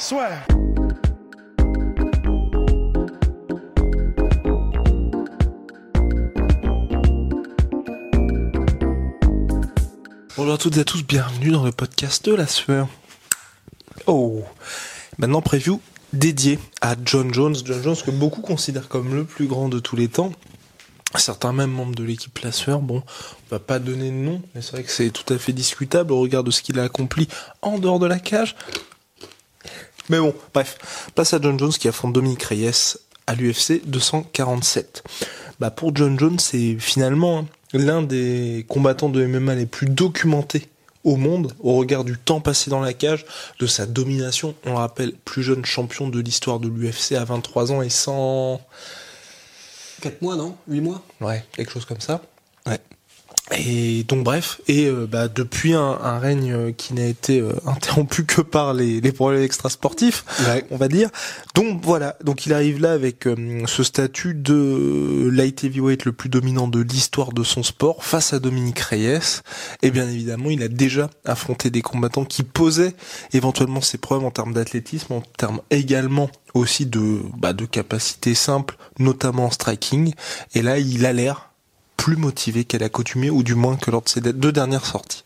Bonjour à toutes et à tous, bienvenue dans le podcast de la sueur. Oh, maintenant preview dédié à John Jones. John Jones que beaucoup considèrent comme le plus grand de tous les temps. Certains même membres de l'équipe La Sueur, bon, on va pas donner de nom, mais c'est vrai que c'est tout à fait discutable au regard de ce qu'il a accompli en dehors de la cage. Mais bon, bref, place à John Jones qui affronte Dominique Reyes à l'UFC 247. Bah pour John Jones, c'est finalement l'un des combattants de MMA les plus documentés au monde au regard du temps passé dans la cage, de sa domination. On le rappelle, plus jeune champion de l'histoire de l'UFC à 23 ans et sans... 4 mois, non? 8 mois? Ouais, quelque chose comme ça. Ouais. Et donc bref, et euh, bah, depuis un, un règne euh, qui n'a été euh, interrompu que par les, les problèmes extrasportifs, Ouais. on va dire. Donc voilà, donc il arrive là avec euh, ce statut de light heavyweight le plus dominant de l'histoire de son sport face à Dominique Reyes. Et bien évidemment, il a déjà affronté des combattants qui posaient éventuellement ses problèmes en termes d'athlétisme, en termes également aussi de bah, de capacité simple, notamment en striking. Et là, il a l'air plus motivé qu'à l'accoutumée, ou du moins que lors de ses deux dernières sorties.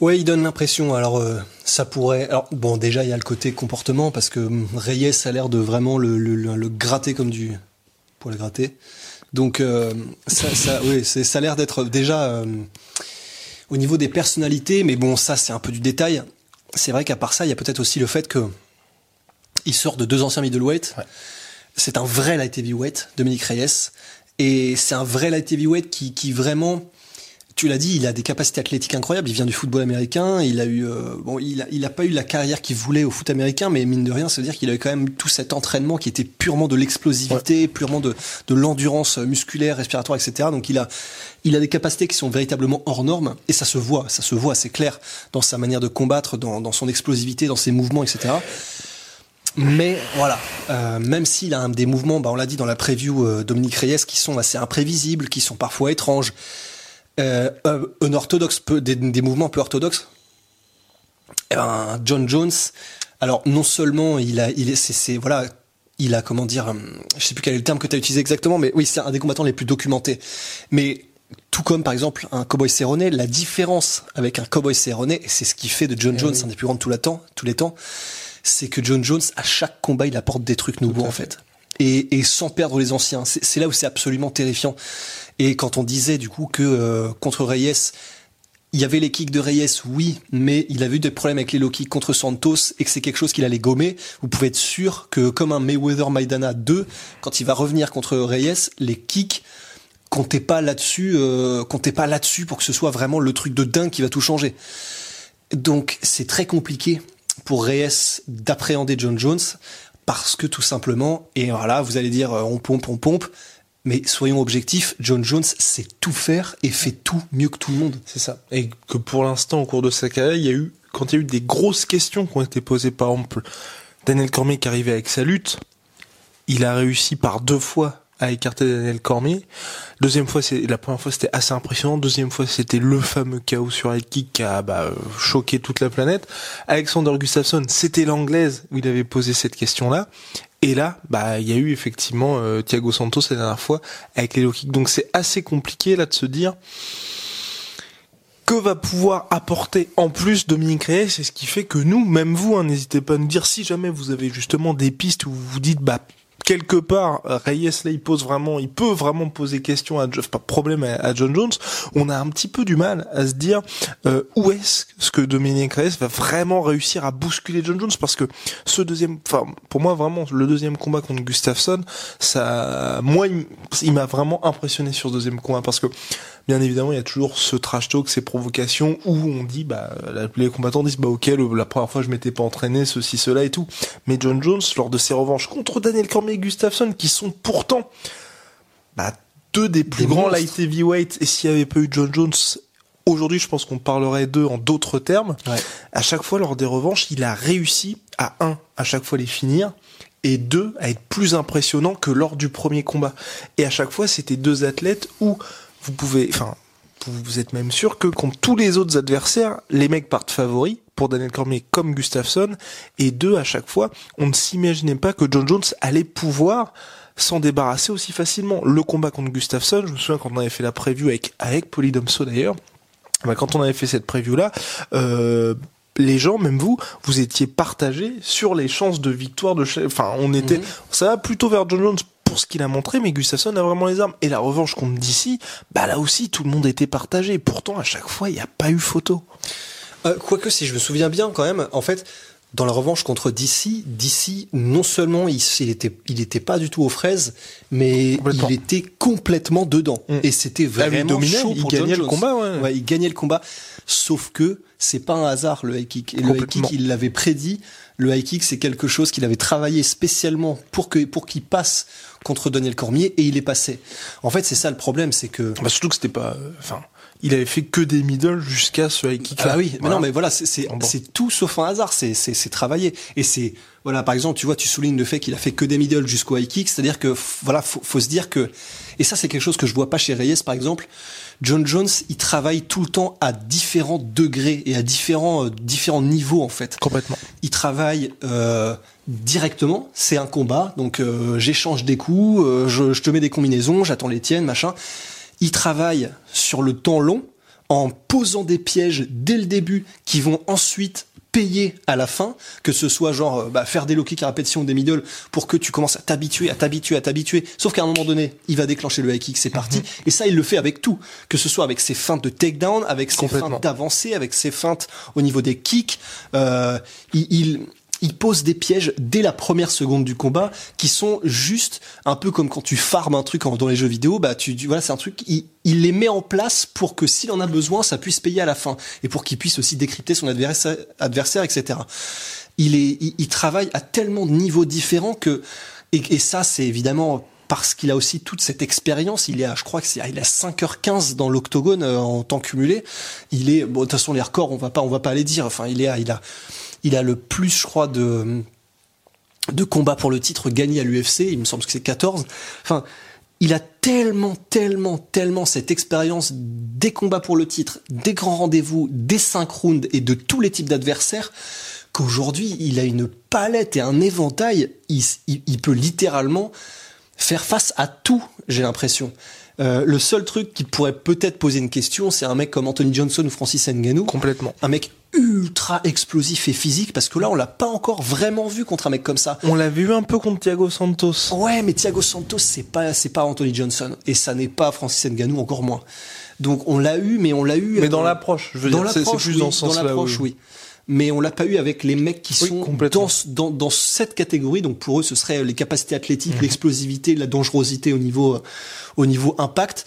Ouais, il donne l'impression. Alors, euh, ça pourrait. Alors, bon, déjà, il y a le côté comportement parce que hum, Reyes a l'air de vraiment le, le, le- le gratter comme du pour le gratter. Donc, euh, ça, ça, oui, ça a l'air d'être déjà euh, au niveau des personnalités, mais bon, ça, c'est un peu du détail. C'est vrai qu'à part ça, il y a peut-être aussi le fait que il sort de deux anciens middleweight. Ouais. C'est un vrai light heavyweight, Dominique Reyes, et c'est un vrai light heavyweight qui, qui vraiment tu l'as dit, il a des capacités athlétiques incroyables. Il vient du football américain. Il a eu, euh, bon, il a, il a pas eu la carrière qu'il voulait au foot américain, mais mine de rien, ça veut dire qu'il a eu quand même tout cet entraînement qui était purement de l'explosivité, purement de, de l'endurance musculaire, respiratoire, etc. Donc il a, il a des capacités qui sont véritablement hors normes, et ça se voit, ça se voit, c'est clair dans sa manière de combattre, dans, dans son explosivité, dans ses mouvements, etc. Mais voilà, euh, même s'il a un, des mouvements, bah, on l'a dit dans la preview euh, Dominique Reyes, qui sont assez imprévisibles, qui sont parfois étranges, euh, un orthodoxe peu, des, des mouvements peu orthodoxes. Eh ben, John Jones, alors non seulement il a, il est, c'est, voilà, il a comment dire, je sais plus quel est le terme que tu as utilisé exactement, mais oui, c'est un des combattants les plus documentés. Mais tout comme par exemple un cowboy Cerrone, la différence avec un cowboy Cerrone, et c'est ce qui fait de John Eh Jones oui. un des plus grands de tous temps, tous les temps, c'est que John Jones à chaque combat il apporte des trucs nouveaux en fait. Et, et sans perdre les anciens. C'est c'est là où c'est absolument terrifiant. Et quand on disait du coup que euh, contre Reyes, il y avait les kicks de Reyes, oui, mais il avait eu des problèmes avec les low kicks contre Santos et que c'est quelque chose qu'il allait gommer. Vous pouvez être sûr que comme un Mayweather Maidana 2, quand il va revenir contre Reyes, les kicks comptez pas là-dessus, euh, comptez pas là-dessus pour que ce soit vraiment le truc de dingue qui va tout changer. Donc c'est très compliqué pour Reyes d'appréhender John Jones parce que tout simplement, et voilà, vous allez dire euh, on pompe, on pompe, mais soyons objectifs, John Jones sait tout faire et fait tout mieux que tout le monde. C'est ça. Et que pour l'instant, au cours de sa carrière, il y a eu, quand il y a eu des grosses questions qui ont été posées, par exemple, Daniel Cormier qui arrivait avec sa lutte, il a réussi par deux fois à écarter Daniel Cormier. Deuxième fois, c'est la première fois c'était assez impressionnant. Deuxième fois, c'était le fameux chaos sur head kick qui a bah, euh, choqué toute la planète. Alexander Gustafsson, c'était l'anglaise où il avait posé cette question-là. Et là, bah, il y a eu effectivement euh, Thiago Santos la dernière fois avec les low kicks. Donc c'est assez compliqué là de se dire que va pouvoir apporter en plus Dominique Reyes, c'est ce qui fait que nous, même vous, hein, n'hésitez pas à nous dire si jamais vous avez justement des pistes où vous vous dites bah quelque part Reyes là il pose vraiment il peut vraiment poser question à pas problème à, John Jones. On a un petit peu du mal à se dire euh, où est-ce que Dominique Reyes va vraiment réussir à bousculer John Jones? Parce que ce deuxième enfin pour moi vraiment le deuxième combat contre Gustafsson ça moi il, il m'a vraiment impressionné sur ce deuxième combat. Parce que bien évidemment, il y a toujours ce trash talk, ces provocations où on dit, bah, les combattants disent, bah, ok, la première fois je m'étais pas entraîné, ceci, cela et tout. Mais John Jones, lors de ses revanches contre Daniel Cormier et Gustafsson, qui sont pourtant, bah, deux des plus grands light heavyweight, et s'il y avait pas eu John Jones, aujourd'hui, je pense qu'on parlerait d'eux en d'autres termes. À chaque fois, lors des revanches, il a réussi à un, à chaque fois les finir, et deux, à être plus impressionnant que lors du premier combat. Et à chaque fois, c'était deux athlètes où vous pouvez, enfin, vous êtes même sûr que contre tous les autres adversaires, les mecs partent favoris pour Daniel Cormier comme Gustafsson. Et deux, à chaque fois, on ne s'imaginait pas que John Jones allait pouvoir s'en débarrasser aussi facilement. Le combat contre Gustafsson, je me souviens quand on avait fait la preview avec, avec Polydomso d'ailleurs, bah, quand on avait fait cette preview là, euh, les gens, même vous, vous étiez partagés sur les chances de victoire de Enfin, on était, mhm. ça va plutôt vers John Jones pour ce qu'il a montré, mais Gustafsson a vraiment les armes. Et la revanche contre DC, bah là aussi, tout le monde était partagé. Pourtant, à chaque fois, il n'y a pas eu photo. Euh, quoique, si je me souviens bien, quand même, en fait, dans la revanche contre DC, DC, non seulement il, il était, il était pas du tout aux fraises, mais il était complètement dedans. Mm. Et c'était ah, vraiment chaud pour il gagnait le combat. Ouais. il gagnait le combat. Sauf que c'est pas un hasard le high kick. Et le high kick, il l'avait prédit. Le high kick, c'est quelque chose qu'il avait travaillé spécialement pour que pour qu'il passe contre Daniel Cormier et il est passé. En fait, c'est ça le problème, c'est que. Bah, surtout que c'était pas. Euh, enfin, il avait fait que des middle jusqu'à ce high kick. Ah oui, mais non, mais voilà, c'est tout sauf un hasard, c'est c'est c'est travaillé et c'est voilà, par exemple, tu vois, tu soulignes le fait qu'il a fait que des middle jusqu'au high kick, c'est-à-dire que voilà, faut, faut se dire que et ça c'est quelque chose que je vois pas chez Reyes par exemple. John Jones, il travaille tout le temps à différents degrés et à différents euh, différents niveaux en fait. Complètement. Il travaille euh, directement, c'est un combat, donc euh, j'échange des coups, euh, je, je te mets des combinaisons, j'attends les tiennes, machin. Il travaille sur le temps long en posant des pièges dès le début qui vont ensuite payer à la fin, que ce soit genre euh, bah, faire des low kicks à répétition des middle pour que tu commences à t'habituer, à t'habituer, à t'habituer. Sauf qu'à un moment donné, il va déclencher le high kick, c'est parti. Mhm. Et ça, il le fait avec tout, que ce soit avec ses feintes de takedown, avec ses feintes d'avancée, avec ses feintes au niveau des kicks. Euh, il il pose des pièges dès la première seconde du combat qui sont juste un peu comme quand tu farmes un truc dans les jeux vidéo, bah tu, voilà, c'est un truc, il, il, les met en place pour que s'il en a besoin, ça puisse payer à la fin et pour qu'il puisse aussi décrypter son adversaire, adversaire etc. Il est, il, travaille à tellement de niveaux différents que, et, et ça c'est évidemment parce qu'il a aussi toute cette expérience. Il est à, je crois que c'est, il a 5h15 dans l'octogone euh, en temps cumulé. Il est, bon, de toute façon, les records, on va pas, on va pas les dire. Enfin, il est à, il a, il a le plus, je crois, de, de combats pour le titre gagnés à l'UFC. Il me semble que c'est 14. Enfin, il a tellement, tellement, tellement cette expérience des combats pour le titre, des grands rendez-vous, des cinq rounds et de tous les types d'adversaires qu'aujourd'hui, il a une palette et un éventail. il peut littéralement faire face à tout, j'ai l'impression. Euh, le seul truc qui pourrait peut-être poser une question, c'est un mec comme Anthony Johnson ou Francis Ngannou. Complètement. Un mec ultra explosif et physique parce que là on l'a pas encore vraiment vu contre un mec comme ça. On l'a vu un peu contre Thiago Santos. Ouais, mais Thiago Santos c'est pas c'est pas Anthony Johnson et ça n'est pas Francis Ngannou encore moins. Donc on l'a eu mais on l'a eu Mais dans euh, l'approche, je veux dans dire c'est plus dans ce sens là. Dans l'approche oui mais on l'a pas eu avec les mecs qui sont dans, dans, dans, cette catégorie. Donc pour eux, ce serait les capacités athlétiques, mhm. l'explosivité, la dangerosité au niveau, euh, au niveau impact.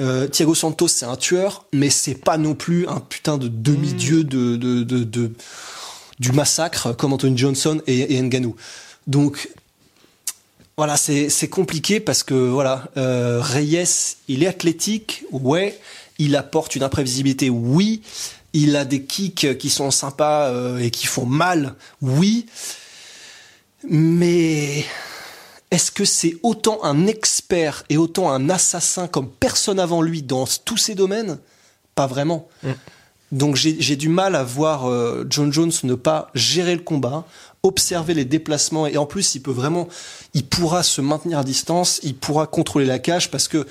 Euh, Thiago Santos, c'est un tueur, mais c'est pas non plus un putain de demi-dieu mhm. de, de, de, de, du massacre comme Anthony Johnson et, et Nganou. Donc voilà, c'est compliqué parce que voilà, euh, Reyes, il est athlétique, ouais, il apporte une imprévisibilité, oui, il a des kicks qui sont sympas euh, et qui font mal, oui. Mais est-ce que c'est autant un expert et autant un assassin comme personne avant lui dans tous ces domaines? Pas vraiment. Mm. Donc j'ai du mal à voir euh, John Jones ne pas gérer le combat, observer les déplacements et en plus il peut vraiment, il pourra se maintenir à distance, il pourra contrôler la cage parce que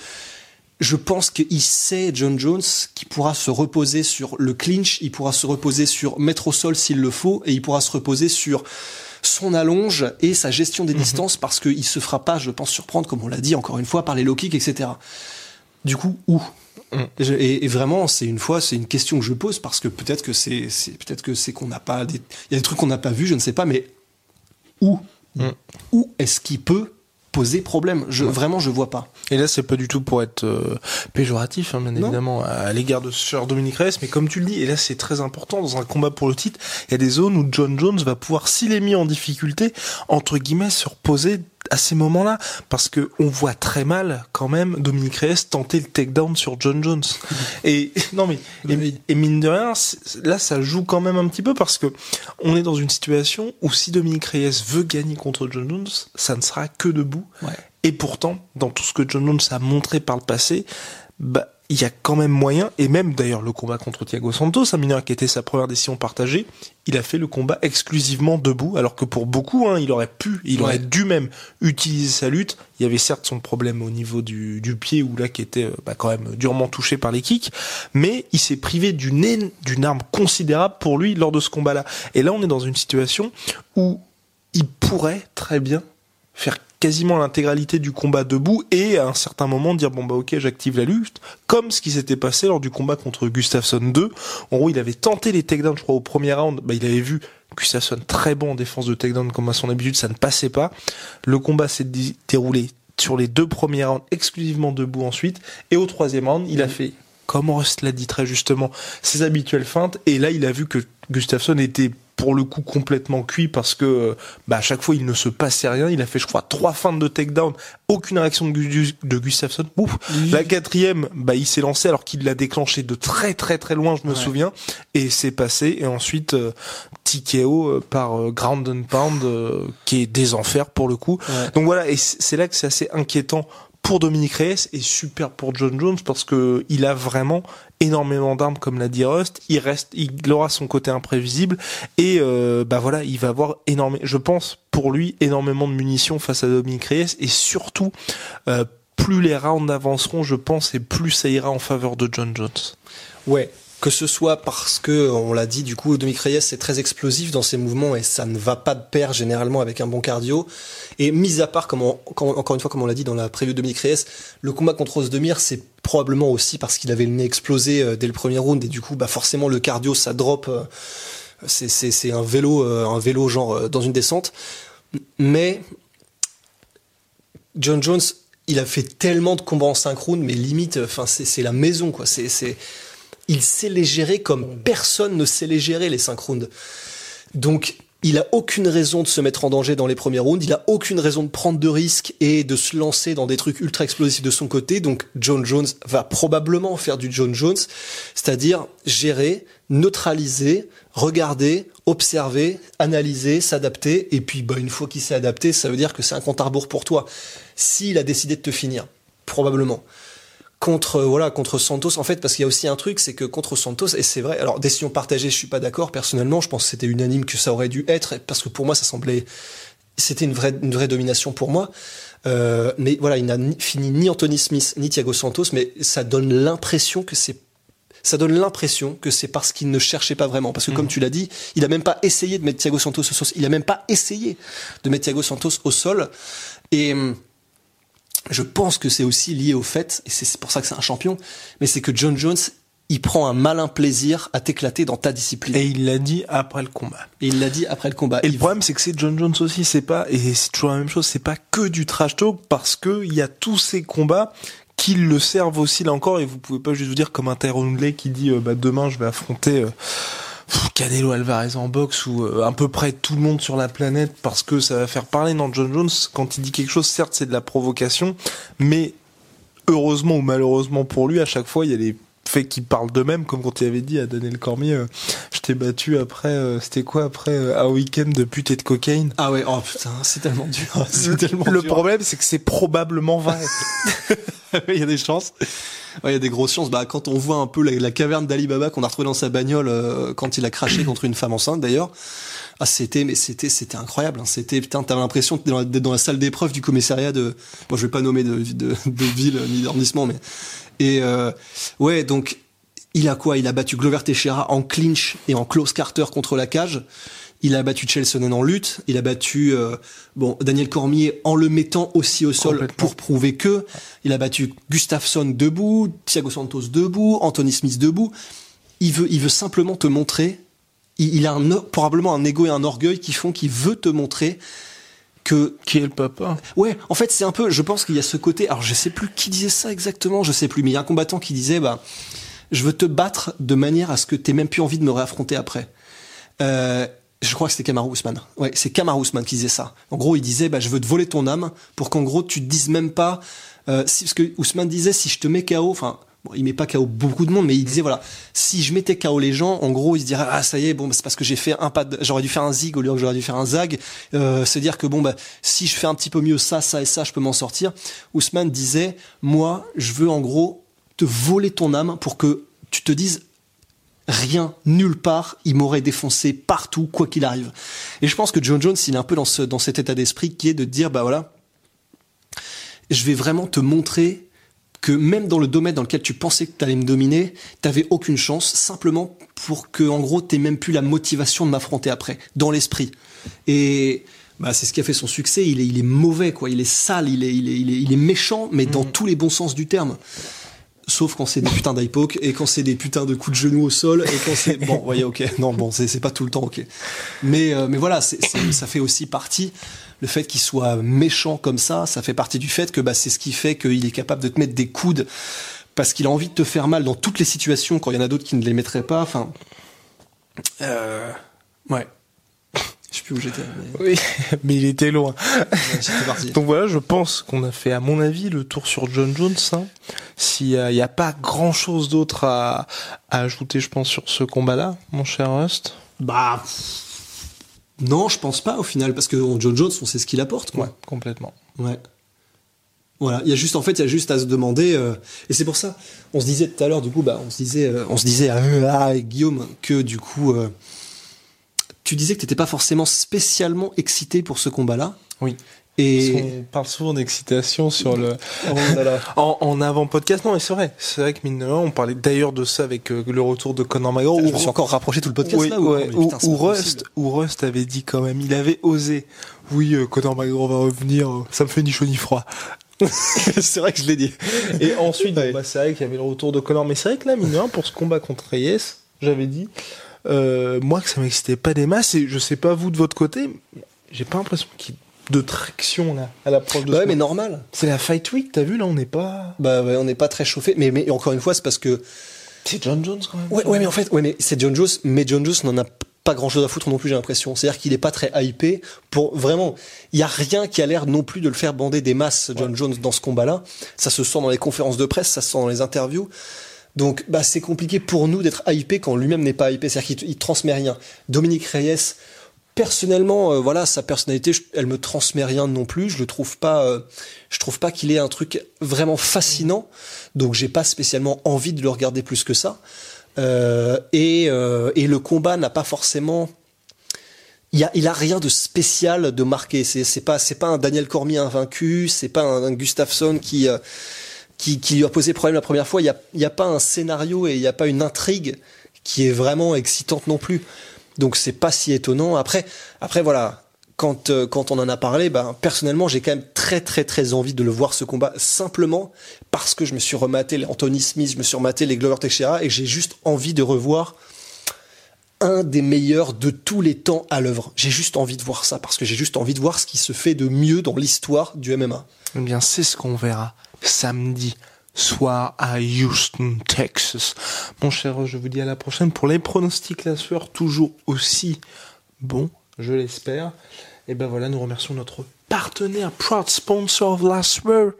je pense qu'il sait, John Jones, qu'il pourra se reposer sur le clinch, il pourra se reposer sur mettre au sol s'il le faut, et il pourra se reposer sur son allonge et sa gestion des mhm. distances parce qu'il se fera pas, je pense, surprendre, comme on l'a dit encore une fois, par les low kicks, etc. Du coup, où? Mm. et, vraiment, c'est une fois, c'est une question que je pose parce que peut-être que c'est, peut-être que c'est qu'on n'a pas, il y a des trucs qu'on n'a pas vus, je ne sais pas, mais où, mm. où est-ce qu'il peut poser problème. Je, Vraiment, je vois pas. Et là, c'est pas du tout pour être euh, péjoratif, hein, bien évidemment, à, l'égard de Sir Dominique Reyes, mais comme tu le dis, et là, c'est très important dans un combat pour le titre, il y a des zones où John Jones va pouvoir, s'il est mis en difficulté, entre guillemets, se reposer à ces moments-là, parce que on voit très mal quand même Dominique Reyes tenter le takedown sur John Jones. et non mais et, mine de rien, là ça joue quand même un petit peu parce que on est dans une situation où si Dominique Reyes veut gagner contre John Jones, ça ne sera que debout. Et pourtant, dans tout ce que John Jones a montré par le passé, bah il y a quand même moyen, et même d'ailleurs le combat contre Thiago Santos, un mineur qui était sa première décision partagée, il a fait le combat exclusivement debout, alors que pour beaucoup, hein, il aurait pu, il aurait dû même utiliser sa lutte. Il y avait certes son problème au niveau du, du pied, où là qui était euh, bah, quand même durement touché par les kicks, mais il s'est privé d'une d'une arme considérable pour lui lors de ce combat-là. Et là, on est dans une situation où il pourrait très bien faire quasiment l'intégralité du combat debout et à un certain moment dire bon bah ok j'active la lutte comme ce qui s'était passé lors du combat contre Gustafsson 2 en gros il avait tenté les takedowns je crois au premier round. Bah il avait vu Gustafsson très bon en défense de takedown comme à son habitude ça ne passait pas. Le combat s'est déroulé sur les deux premiers rounds exclusivement debout ensuite. Et au troisième round il a fait comme Rust l'a dit très justement ses habituelles feintes. Et là il a vu que Gustafsson était pour le coup complètement cuit parce que bah, à chaque fois il ne se passait rien. Il a fait je crois trois feintes de takedown, aucune réaction de, de Gustafsson. Ouf. La quatrième, bah il s'est lancé alors qu'il l'a déclenché de très très très loin, je me souviens, et c'est passé. Et ensuite euh, TKO euh, par euh, ground and pound euh, qui est des enfers pour le coup. Donc voilà, et c'est là que c'est assez inquiétant pour Dominique Reyes et super pour John Jones parce que il a vraiment énormément d'armes comme l'a dit Rust. Il reste, il aura son côté imprévisible et euh, bah voilà, il va avoir énormément, je pense pour lui énormément de munitions face à Dominique Reyes et surtout euh, plus les rounds avanceront, je pense, et plus ça ira en faveur de John Jones. Ouais, que ce soit parce que, on l'a dit, du coup, Dominique Reyes est très explosif dans ses mouvements et ça ne va pas de pair généralement avec un bon cardio. Et mis à part, encore une fois, comme on l'a dit dans la preview de Dominique Reyes, le combat contre Osdemir, c'est probablement aussi parce qu'il avait le nez explosé euh, dès le premier round et du coup, bah forcément, le cardio, ça drop. Euh, c'est un vélo, euh, un vélo genre dans une descente. Mais John Jones, il a fait tellement de combats en synchrone, mais limite, enfin, c'est la maison, quoi. C'est il sait les gérer comme personne ne sait les gérer, les 5 rounds. Donc, il a aucune raison de se mettre en danger dans les premiers rounds, il a aucune raison de prendre de risques et de se lancer dans des trucs ultra explosifs de son côté. Donc John Jones va probablement faire du John Jones, c'est-à-dire gérer, neutraliser, regarder, observer, analyser, s'adapter et puis bah une fois qu'il s'est adapté, ça veut dire que c'est un compte à rebours pour toi. S'il a décidé de te finir, probablement contre voilà contre Santos en fait parce qu'il y a aussi un truc c'est que contre Santos et c'est vrai alors décision partagée je suis pas d'accord personnellement je pense que c'était unanime que ça aurait dû être parce que pour moi ça semblait c'était une vraie une vraie domination pour moi euh, mais voilà il n'a fini ni Anthony Smith ni Thiago Santos mais ça donne l'impression que c'est ça donne l'impression que c'est parce qu'il ne cherchait pas vraiment. Parce que comme mmh. tu l'as dit, il a même pas essayé de mettre Thiago Santos au sol. Il a même pas essayé de mettre Thiago Santos au sol. Et hum, je pense que c'est aussi lié au fait, et c'est pour ça que c'est un champion, mais c'est que John Jones, il prend un malin plaisir à t'éclater dans ta discipline. Et il l'a dit après le combat. Et il l'a dit après le combat. Et le problème, c'est que c'est John Jones aussi, c'est pas, et c'est toujours la même chose, c'est pas que du trash talk, parce que il y a tous ces combats qui le servent aussi là encore, et vous pouvez pas juste vous dire comme un Tyrone qui dit, euh, bah, demain je vais affronter, euh, Canelo Alvarez en boxe ou euh, à peu près tout le monde sur la planète parce que ça va faire parler. Non, John Jones, quand il dit quelque chose, certes c'est de la provocation, mais heureusement ou malheureusement pour lui, à chaque fois il y a des faits qui parlent d'eux-mêmes, comme quand il avait dit à Daniel Cormier, euh, je t'ai battu après, euh, c'était quoi après un week-end de pute et de cocaïne? Ah ouais, oh putain, c'est tellement dur. C'est tellement le problème, c'est que c'est probablement vrai. il y a des chances. Ouais, il y a des grosses chances. Bah, quand on voit un peu la, caverne d'Ali Baba qu'on a retrouvé dans sa bagnole euh, quand il a craché contre une femme enceinte, d'ailleurs. Ah, c'était, mais c'était, c'était incroyable. Hein. C'était, putain, t'avais l'impression d'être dans, la salle d'épreuve du commissariat de, bon, je vais pas nommer de, de, de ville ni d'arrondissement, mais, et, euh, ouais, donc, il a quoi? Il a battu Glover Teixeira en clinch et en close Carter contre la cage. Il a battu Chelsonen en lutte. Il a battu euh, bon Daniel Cormier en le mettant aussi au sol pour prouver que. Il a battu Gustafsson debout, Thiago Santos debout, Anthony Smith debout. Il veut, il veut simplement te montrer. Il, a un, probablement un ego et un orgueil qui font qu'il veut te montrer que Qui est le papa Ouais, en fait, c'est un peu. Je pense qu'il y a ce côté. Alors, je sais plus qui disait ça exactement. Je sais plus. Mais il y a un combattant qui disait, bah, je veux te battre de manière à ce que t'aies même plus envie de me réaffronter après. Euh, je crois que c'était Kamar Ousmane. Ouais, c'est Kamar Ousmane qui disait ça. En gros, il disait, bah, je veux te voler ton âme pour qu'en gros, tu te dises même pas. Euh, parce que Ousmane disait, si je te mets KO, enfin. Bon, il met pas KO beaucoup de monde, mais il disait voilà, si je mettais KO les gens, en gros, ils se diraient ah ça y est, bon, bah, c'est parce que j'ai fait un pas, j'aurais dû faire un zig au lieu que j'aurais dû faire un zag. Euh, se dire que bon bah si je fais un petit peu mieux ça, ça et ça, je peux m'en sortir. Ousmane disait moi, je veux en gros te voler ton âme pour que tu te dises rien, nulle part, il m'aurait défoncé partout, quoi qu'il arrive. Et je pense que John Jones, il est un peu dans, ce, dans cet état d'esprit qui est de dire, bah voilà, je vais vraiment te montrer que même dans le domaine dans lequel tu pensais que tu allais me dominer, t'avais aucune chance, simplement pour que, en gros, t'aies même plus la motivation de m'affronter après, dans l'esprit. Et bah, c'est ce qui a fait son succès. Il est, il est mauvais, quoi. Il est sale, il est, il est, il est, il est méchant, mais dans tous les bons sens du terme. Sauf quand c'est des putains d'hypoke et quand c'est des putains de coups de genoux au sol et quand c'est bon, voyez, ok, non, bon, c'est pas tout le temps, ok. Mais euh, mais voilà, c'est c'est- ça fait aussi partie le fait qu'il soit méchant comme ça, ça fait partie du fait que bah c'est ce qui fait qu'il est capable de te mettre des coudes parce qu'il a envie de te faire mal dans toutes les situations quand il y en a d'autres qui ne les mettraient pas. Enfin, euh, ouais. Je sais plus où j'étais. mais- Oui, mais il était loin. Ouais, parti. Donc voilà, je pense qu'on a fait, à mon avis, le tour sur John Jones. Hein. S'il n'y a pas grand-chose d'autre à, à ajouter, je pense, sur ce combat-là, mon cher Rust. Bah non, je pense pas au final parce que John Jones, on sait ce qu'il apporte, quoi. complètement. Ouais. Voilà, il y a juste en fait, il y a juste à se demander euh, et c'est pour ça, on se disait tout à l'heure du coup bah on se disait euh, on se disait à, à Guillaume que du coup euh, tu disais que t'étais pas forcément spécialement excité pour ce combat-là Oui. et On parle souvent d'excitation sur le... Oh. En, en avant-podcast, non, mais c'est vrai. C'est vrai que mine de rien, on parlait d'ailleurs de ça avec euh, le retour de Conor McGregor. je où- me suis encore rapproché tout le podcast Oui, là ouais, mais où- putain, Rust, où Rust avait dit quand même, il avait osé. Oui, euh, Conor McGregor va revenir, euh, ça me fait ni chaud ni froid. c'est vrai que je l'ai dit. Et ensuite, Ouais. bah, c'est vrai qu'il y avait le retour de Conor. Mais c'est vrai que là, mine de rien, pour ce combat contre Reyes, j'avais dit, euh, moi, que ça m'excitait pas des masses. Et je sais pas vous de votre côté, j'ai pas l'impression qu'il y ait de traction là, à l'approche de Bah ouais, mais combat. normal. C'est la Fight Week, t'as vu, là, on n'est pas. Bah ouais, on n'est pas très chauffé mais mais encore une fois, c'est parce que C'est John Jones quand même. Ouais, ouais, mais en fait, ouais, mais c'est John Jones, mais John Jones n'en a pas grand chose à foutre non plus, j'ai l'impression. C'est-à-dire qu'il est pas très hypé pour vraiment, il y a rien qui a l'air non plus de le faire bander des masses, John Jones, dans ce combat-là. Ça se sent dans les conférences de presse, ça se sent dans les interviews. Donc, bah, c'est compliqué pour nous d'être hypé quand lui-même n'est pas hypé. C'est-à-dire qu'il il transmet rien. Dominique Reyes, personnellement, euh, voilà, sa personnalité, elle me transmet rien non plus. Je le trouve pas, euh, je trouve pas qu'il ait un truc vraiment fascinant. Donc, j'ai pas spécialement envie de le regarder plus que ça. Euh, et, euh, et le combat n'a pas forcément. Il a, a rien de spécial de marqué. C'est, c'est pas, c'est pas un Daniel Cormier invaincu. C'est pas un, un Gustafsson qui, euh, qui, lui a posé problème la première fois. Il y a, pas un scénario et il y a pas une intrigue qui est vraiment excitante non plus. Donc c'est pas si étonnant. Après, après voilà, quand euh, quand on en a parlé, ben personnellement j'ai quand même très très très envie de le voir ce combat simplement parce que je me suis rematé les Anthony Smith, je me suis rematé les Glover Teixeira et j'ai juste envie de revoir un des meilleurs de tous les temps à l'œuvre. J'ai juste envie de voir ça parce que j'ai juste envie de voir ce qui se fait de mieux dans l'histoire du MMA. Eh bien, c'est ce qu'on verra samedi soir à Houston, Texas. Mon cher, je vous dis à la prochaine pour les pronostics la sueur, toujours aussi bon, je l'espère. Et ben voilà, nous remercions notre partenaire, proud sponsor of La Sueur,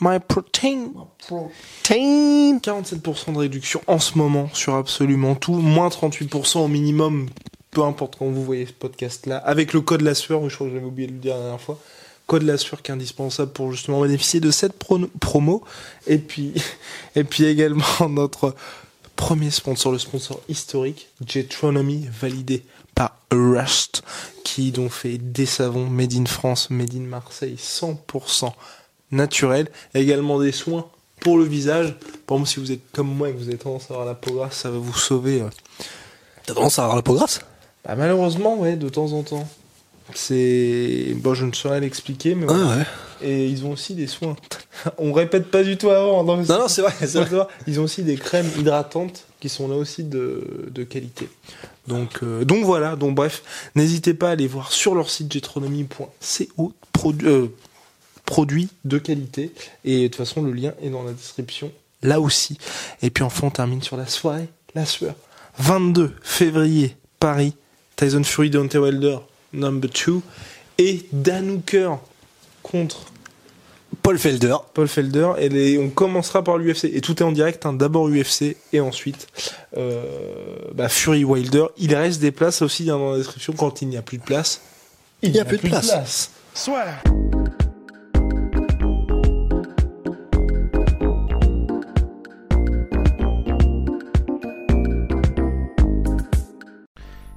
My Protein. Protein 47% de réduction en ce moment sur absolument tout, moins 38% au minimum, peu importe quand vous voyez ce podcast là, avec le code La Sueur, je crois que j'avais oublié de le dire la dernière fois code la qui est indispensable pour justement bénéficier de cette pro- promo. Et puis, et puis également notre premier sponsor, le sponsor historique, Jetronomy, validé par Rust, qui donc fait des savons made in France, made in Marseille, 100% naturel. Également des soins pour le visage. Par exemple, si vous êtes comme moi et que vous avez tendance à avoir la peau grasse, ça va vous sauver. euh, T'as tendance à avoir la peau grasse? Bah, malheureusement, ouais, de temps en temps. C'est. Bon, je ne saurais l'expliquer, mais voilà. ouais. Et ils ont aussi des soins. On répète pas du tout avant. Non, Non non c'est vrai, vrai. Ils ont aussi des crèmes hydratantes qui sont là aussi de, de qualité. Donc, euh, donc voilà, donc bref, n'hésitez pas à aller voir sur leur site jetronomie.co produit, euh, produit de qualité. Et de toute façon, le lien est dans la description là aussi. Et puis enfin, on termine sur la soirée, la sueur. 22 février, Paris, Tyson Fury, Deontay Wilder, number 2. Et Dan Hooker contre Paul Felder. Paul Felder. Et les- on commencera par l'UFC. Et tout est en direct. hein. D'abord UFC et ensuite euh, bah, Fury Wilder. Il reste des places aussi hein, dans la description. Quand il n'y a plus de place, il n'y a plus de place.